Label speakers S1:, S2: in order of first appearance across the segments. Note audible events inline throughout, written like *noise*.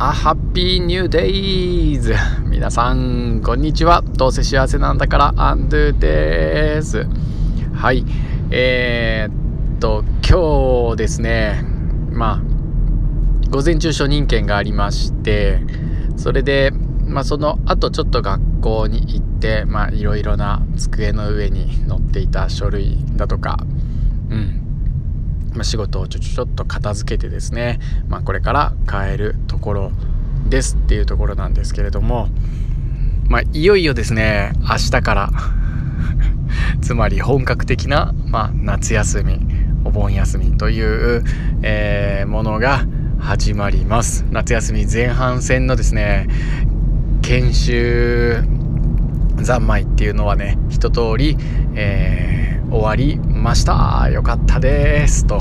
S1: あ、ハッピーニューデイズ皆さん、こんにちは。どうせ幸せなんだから、アンドゥーです。はい。えー、っと、今日ですね、まあ、午前中初任券がありまして、それで、まあ、その後ちょっと学校に行って、まあ、いろいろな机の上に載っていた書類だとか、うん、ま、仕事をちょちょっと片付けてですね、まあ、これから帰るところですっていうところなんですけれども、まあ、いよいよですね明日から *laughs* つまり本格的な、まあ、夏休みお盆休みという、えー、ものが始まります。夏休み前半戦のですね研修三昧っていうのはね一通り、えー、終わりましたよかったですと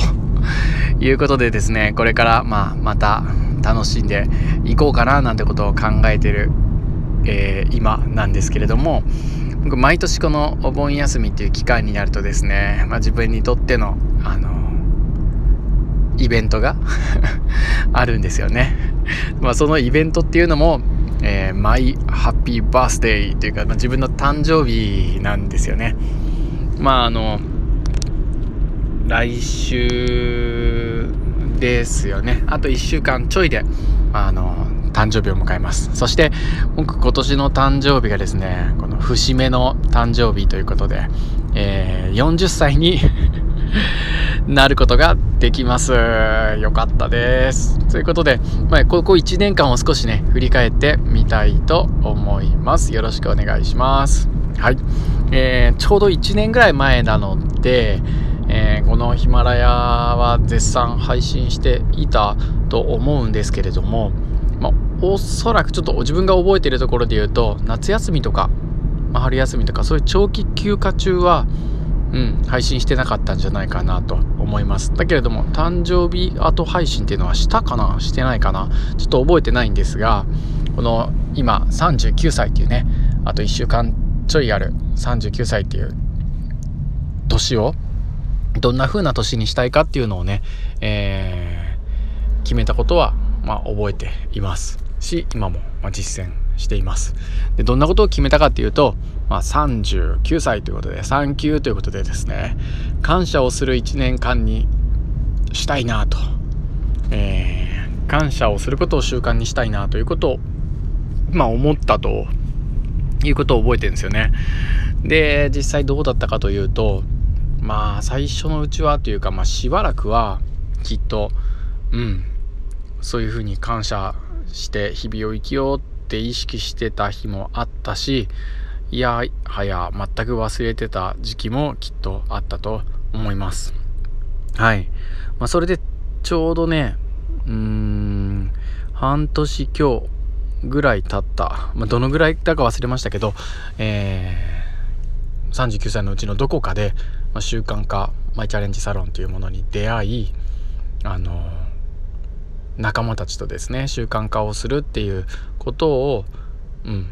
S1: いうことでですねこれからまあまた楽しんでいこうかななんてことを考えてる、えー、今なんですけれども僕毎年このお盆休みっていう期間になるとですね、まあ、自分にとってのあのイベントが *laughs* あるんですよね。まあ、そのイベントっていうのもえー、マイハッピーバースデーというか、まあ、自分の誕生日なんですよね。まああの来週ですよね。あと1週間ちょいであの誕生日を迎えます。そして僕今年の誕生日がですね、この節目の誕生日ということで、えー、40歳に *laughs* なることができます。よかったです。ということで、まあ、ここ1年間を少しね、振り返ってみたいと思います。よろしくお願いします。はい。えー、ちょうど1年ぐらい前なので、えー、このヒマラヤは絶賛配信していたと思うんですけれども、まあ、おそらくちょっと自分が覚えているところで言うと、夏休みとか、まあ、春休みとか、そういう長期休暇中は、うん、配信してなかったんじゃないかなと思います。だけれども誕生日後配信っていうのはしたかな？してないかな？ちょっと覚えてないんですがこの今39歳っていうねあと1週間ちょいある。39歳っていう年をどんな風な年にしたいかっていうのをね、えー、決めたことは、まあ、覚えています。し今もまあ実践しています。でどんなことを決めたかっていうとまあ、39歳ということで産休ということでですね感謝をする1年間にしたいなと、えー、感謝をすることを習慣にしたいなということを、まあ、思ったということを覚えてるんですよねで実際どうだったかというとまあ最初のうちはというか、まあ、しばらくはきっとうんそういうふうに感謝して日々を生きようって意識してた日もあったしいやはや全く忘れてた時期もきっとあったと思います。はい。まあ、それでちょうどね、うーん、半年今日ぐらい経った、まあ、どのぐらいだか忘れましたけど、えー、39歳のうちのどこかで、まあ、習慣化マイチャレンジサロンというものに出会い、あの仲間たちとですね習慣化をするっていうことを、うん、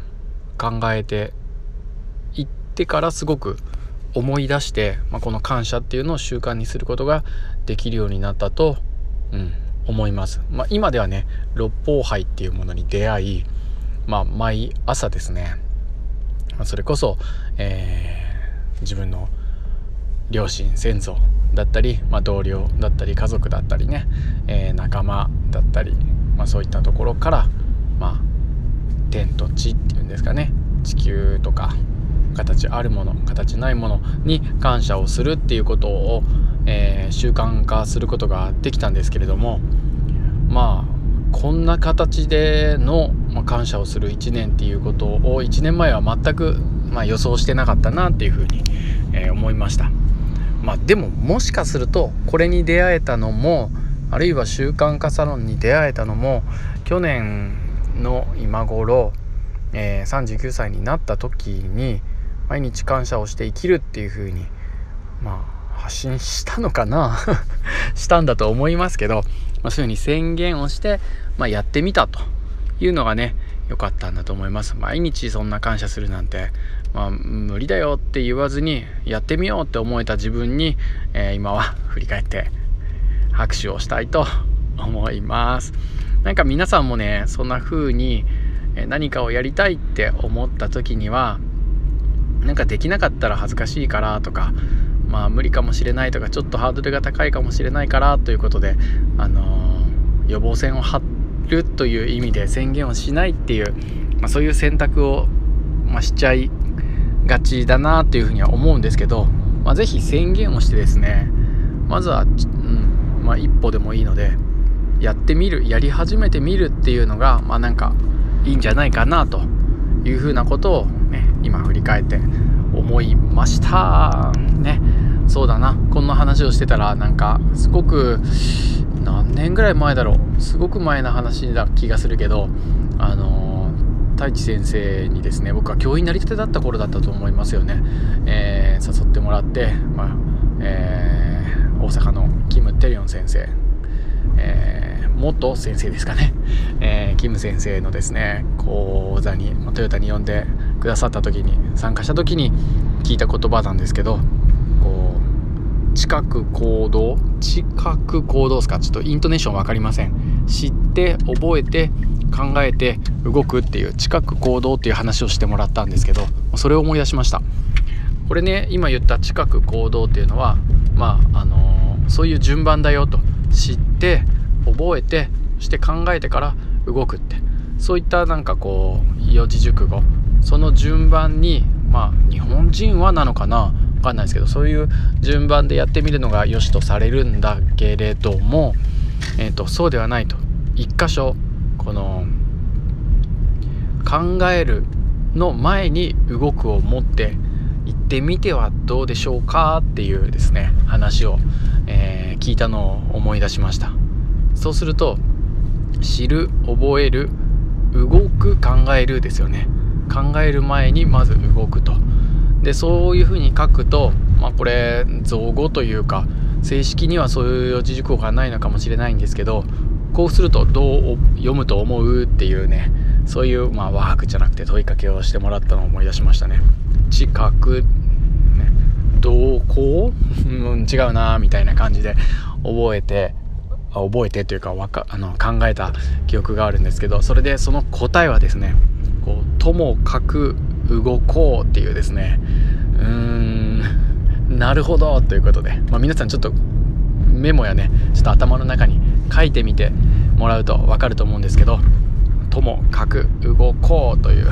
S1: 考えていってからすごく思い出して、まあ、この感謝っていうのを習慣にすることができるようになったと、うん、思います。まあ、今ではね六方杯っていうものに出会い、まあ、毎朝ですね、それこそ、えー、自分の両親先祖だったり、まあ、同僚だったり家族だったりね、えー、仲間だったり、まあ、そういったところから、まあ、天と地っていうんですかね地球とか形あるもの形ないものに感謝をするっていうことを、えー、習慣化することができたんですけれどもまあこんな形での、まあ、感謝をする1年っていうことを1年前は全く、まあ、予想してなかったなっていうふうに、えー、思いました。まあ、でももしかするとこれに出会えたのもあるいは習慣化サロンに出会えたのも去年の今頃、えー、39歳になった時に毎日感謝をして生きるっていう風にまあ発信したのかな？*laughs* したんだと思いますけど、まあ、そういう風に宣言をして、まあ、やってみたというのがね良かったんだと思います。毎日そんな感謝するなんて、まあ、無理だよって言わずにやってみようって思えた自分に、えー、今は *laughs* 振り返って拍手をしたいと思います。なんか皆さんもねそんな風に何かをやりたいって思った時にはなんかできなかったら恥ずかしいからとかまあ無理かもしれないとかちょっとハードルが高いかもしれないからということであのー、予防線を張るという意味で宣言をしないっていう、まあ、そういう選択を、まあ、しちゃいがちだなというふうには思うんですけど、まあ、是非宣言をしてですねまずは、うんまあ、一歩でもいいのでやってみるやり始めてみるっていうのがまあなんかいいんじゃないかなというふうなことを、ね、今振り返って思いました。ね。そうだな。こんな話をしてたらなんかすごく何年ぐらい前だろう。すごく前の話だ気がするけどあの太一先生にですね僕は教員なりたてだった頃だったと思いますよね、えー、誘ってもらって、まあえー、大阪のキム・テリオン先生、えー、元先生ですかね、えキム先生のですね講座にトヨタに呼んでくださった時に参加した時に聞いた言葉なんですけど近く行動？近く行動ですか？ちょっとイントネーション分かりません。知って覚えて考えて動くっていう近く行動っていう話をしてもらったんですけどそれを思い出しました。これね今言った近く行動っていうのはまああのー、そういう順番だよと。知って覚えてそして考えてから動くって。そういったなんかこう四字熟語。その順番にまあ日本人はなのかな？かんないですけどそういう順番でやってみるのが良しとされるんだけれども、えーと、そうではないと。一箇所この考えるの前に動くを持って行ってみてはどうでしょうかっていうですね話を、えー、聞いたのを思い出しました。そうすると知る覚える動く考えるですよね。考える前にまず動くと。でそういうふうに書くと、まあ、これ造語というか正式にはそういう四字熟語がないのかもしれないんですけどこうするとどう読むと思うっていうねそういう、まあ、ワークじゃなくて問いかけをしてもらったのを思い出しましたね。近く、ね、どこう、違うなみたいな感じで覚えて覚えてというかわかあの考えた記憶があるんですけどそれでその答えはですねこうともかく動こうっていうですね。うーん。なるほどということで、まあ、皆さんちょっとメモやねちょっと頭の中に書いてみてもらうと分かると思うんですけどともかく動こうという、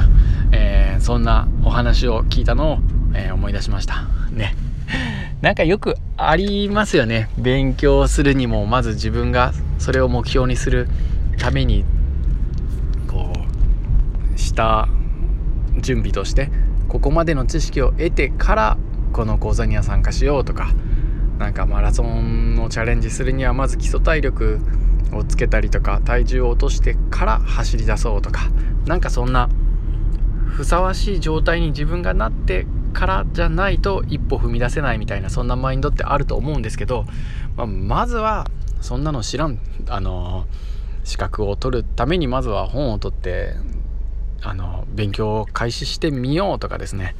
S1: えー、そんなお話を聞いたのを、えー、思い出しました。ね。なんかよくありますよね。勉強するにもまず自分がそれを目標にするためにこうした準備としてここまでの知識を得てからこの講座には参加しようとかなんかマラソンをチャレンジするにはまず基礎体力をつけたりとか体重を落としてから走り出そうとかなんかそんなふさわしい状態に自分がなってからじゃないと一歩踏み出せないみたいなそんなマインドってあると思うんですけど、まあ、まずはそんなの知らんあの資格を取るためにまずは本を取ってあの勉強を開始してみようとかですね。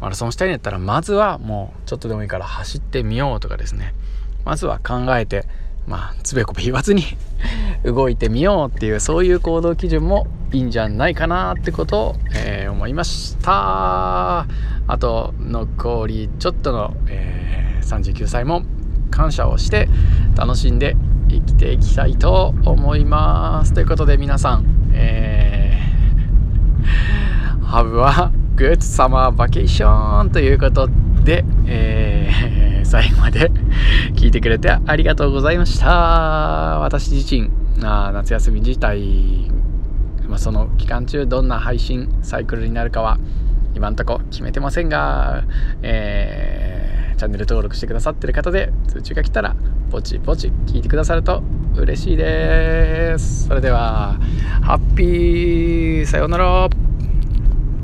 S1: マラソンしたいんやったらまずはもうちょっとでもいいから走ってみようとかですね。まずは考えてまあつべこべ言わずに *laughs* 動いてみようっていうそういう行動基準もいいんじゃないかなってことを、えー、思いました。あと残りちょっとの、えー、39歳も感謝をして楽しんで生きていきたいと思います。ということで皆さん、えー Have a good summer vacation ということで、えー、*laughs* 最後まで聞いてくれてありがとうございました。私自身、あ夏休み自体、まあ、その期間中どんな配信サイクルになるかは今んとこ決めてませんが、えー、チャンネル登録してくださってる方で通知が来たらポチポチ聞いてくださると嬉しいです。それでは、ハッピーさようなら